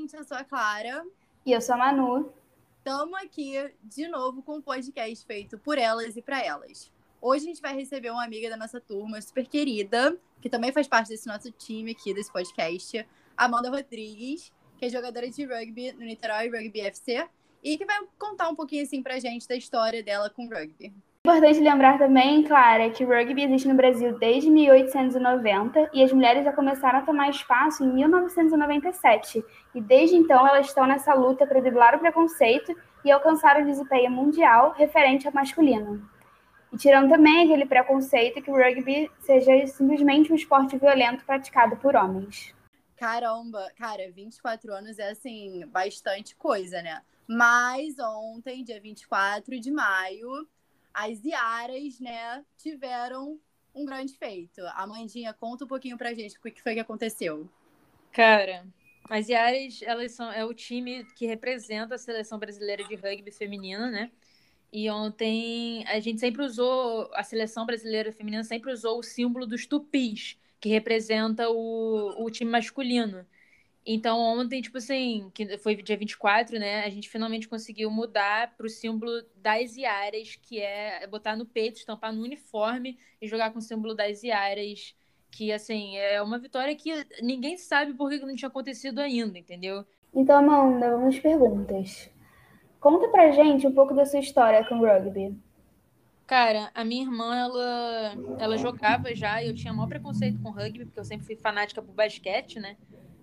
gente, eu sou a Clara. E eu sou a Manu. Estamos aqui de novo com um podcast feito por elas e para elas. Hoje a gente vai receber uma amiga da nossa turma, super querida, que também faz parte desse nosso time aqui, desse podcast, Amanda Rodrigues, que é jogadora de rugby no Niterói Rugby FC, e que vai contar um pouquinho assim pra gente da história dela com rugby. Importante lembrar também, Clara, que o rugby existe no Brasil desde 1890 e as mulheres já começaram a tomar espaço em 1997. E desde então elas estão nessa luta para driblar o preconceito e alcançar o desempenho mundial referente ao masculino. E tirando também aquele preconceito que o rugby seja simplesmente um esporte violento praticado por homens. Caramba, cara, 24 anos é assim, bastante coisa, né? Mas ontem, dia 24 de maio, as Iaras, né, tiveram um grande feito. A Mandinha, conta um pouquinho pra gente o que foi que aconteceu. Cara, as Iaras, elas são é o time que representa a seleção brasileira de rugby feminina, né? E ontem a gente sempre usou, a seleção brasileira feminina sempre usou o símbolo dos tupis, que representa o, o time masculino. Então, ontem, tipo assim, que foi dia 24, né? A gente finalmente conseguiu mudar para o símbolo das Iaras, que é botar no peito, estampar no uniforme e jogar com o símbolo das Iaras, que, assim, é uma vitória que ninguém sabe por que não tinha acontecido ainda, entendeu? Então, Amanda, vamos perguntas. Conta pra gente um pouco da sua história com rugby. Cara, a minha irmã, ela, ela jogava já, e eu tinha maior preconceito com rugby, porque eu sempre fui fanática por basquete, né?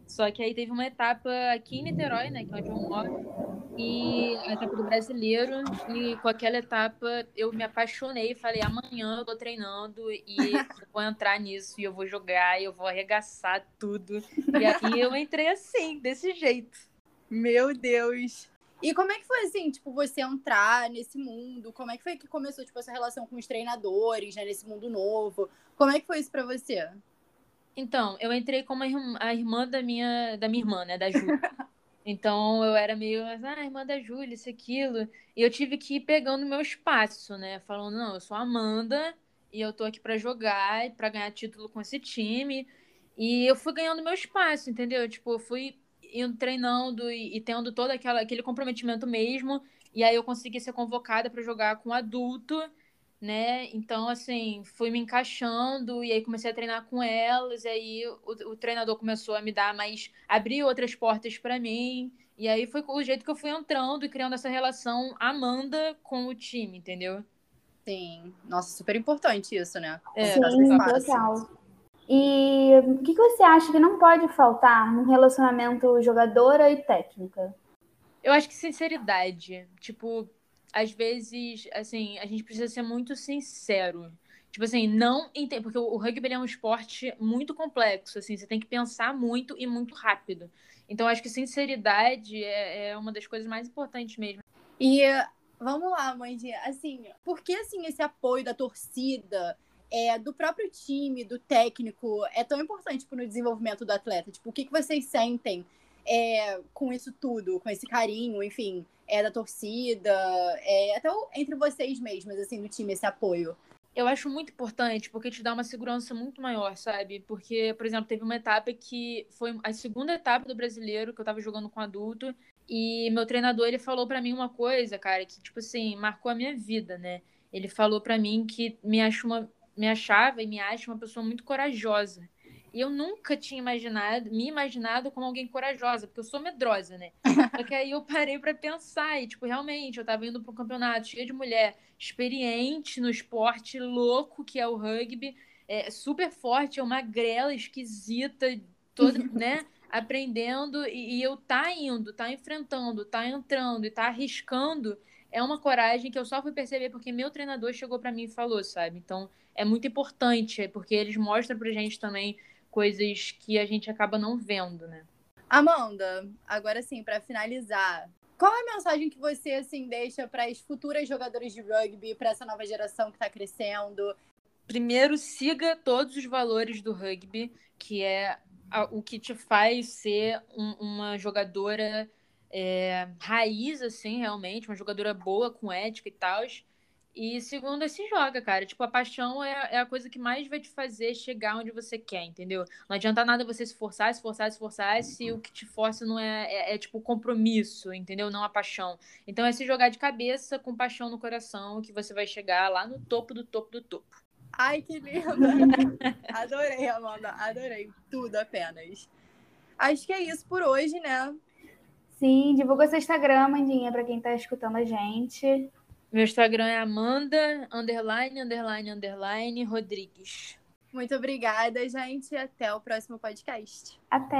Só que aí teve uma etapa aqui em Niterói, né, que é onde eu moro, e a etapa do brasileiro, e com aquela etapa eu me apaixonei, falei, amanhã eu tô treinando e vou entrar nisso, e eu vou jogar, e eu vou arregaçar tudo. E aí eu entrei assim, desse jeito. Meu Deus! E como é que foi, assim, tipo, você entrar nesse mundo? Como é que foi que começou, tipo, essa relação com os treinadores, né, nesse mundo novo? Como é que foi isso pra você? Então, eu entrei como a irmã, a irmã da minha da minha irmã, né, da Júlia. Então, eu era meio, ah, irmã da Júlia, isso, aquilo. E eu tive que ir pegando meu espaço, né? Falando, não, eu sou Amanda e eu tô aqui para jogar e para ganhar título com esse time. E eu fui ganhando meu espaço, entendeu? Tipo, eu fui indo treinando e, e tendo todo aquela, aquele comprometimento mesmo. E aí eu consegui ser convocada para jogar com adulto né? Então, assim, fui me encaixando e aí comecei a treinar com elas. E aí o, o treinador começou a me dar mais, abrir outras portas para mim. E aí foi o jeito que eu fui entrando e criando essa relação Amanda com o time, entendeu? Sim, nossa, super importante isso, né? É, Sim, total. E o que você acha que não pode faltar num relacionamento jogadora e técnica? Eu acho que sinceridade. Tipo, às vezes, assim, a gente precisa ser muito sincero. Tipo assim, não entende, porque o rugby é um esporte muito complexo, assim, você tem que pensar muito e muito rápido. Então, acho que sinceridade é, é uma das coisas mais importantes mesmo. E vamos lá, mãe, assim, por que assim esse apoio da torcida, é, do próprio time, do técnico, é tão importante tipo, no desenvolvimento do atleta? Tipo, o que, que vocês sentem é, com isso tudo, com esse carinho, enfim, é da torcida, é, até entre vocês mesmos, assim, do time, esse apoio? Eu acho muito importante, porque te dá uma segurança muito maior, sabe? Porque, por exemplo, teve uma etapa que foi a segunda etapa do brasileiro, que eu tava jogando com adulto, e meu treinador, ele falou para mim uma coisa, cara, que, tipo assim, marcou a minha vida, né? Ele falou para mim que me, acha uma, me achava e me acha uma pessoa muito corajosa. E eu nunca tinha imaginado, me imaginado como alguém corajosa, porque eu sou medrosa, né? Só que aí eu parei para pensar e, tipo, realmente, eu tava indo para um campeonato cheio de mulher experiente no esporte louco que é o rugby, é, super forte, é uma grela esquisita, toda, né? Aprendendo e, e eu tá indo, tá enfrentando, tá entrando e tá arriscando é uma coragem que eu só fui perceber porque meu treinador chegou para mim e falou, sabe? Então, é muito importante, porque eles mostram pra gente também coisas que a gente acaba não vendo, né? Amanda, agora sim, para finalizar, qual é a mensagem que você assim deixa para as futuras jogadoras de rugby, para essa nova geração que está crescendo? Primeiro, siga todos os valores do rugby, que é o que te faz ser um, uma jogadora é, raiz, assim, realmente, uma jogadora boa, com ética e tal. E segundo, é se joga, cara. Tipo, a paixão é, é a coisa que mais vai te fazer chegar onde você quer, entendeu? Não adianta nada você se forçar, se forçar, se forçar, se o que te força não é, é, é tipo compromisso, entendeu? Não a paixão. Então é se jogar de cabeça com paixão no coração que você vai chegar lá no topo do topo do topo. Ai, que linda! adorei, Amanda, adorei. Tudo apenas. Acho que é isso por hoje, né? Sim, divulga seu Instagram, Amandinha, para quem tá escutando a gente. Meu Instagram é Amanda, underline, underline, underline, Rodrigues. Muito obrigada, gente. Até o próximo podcast. Até.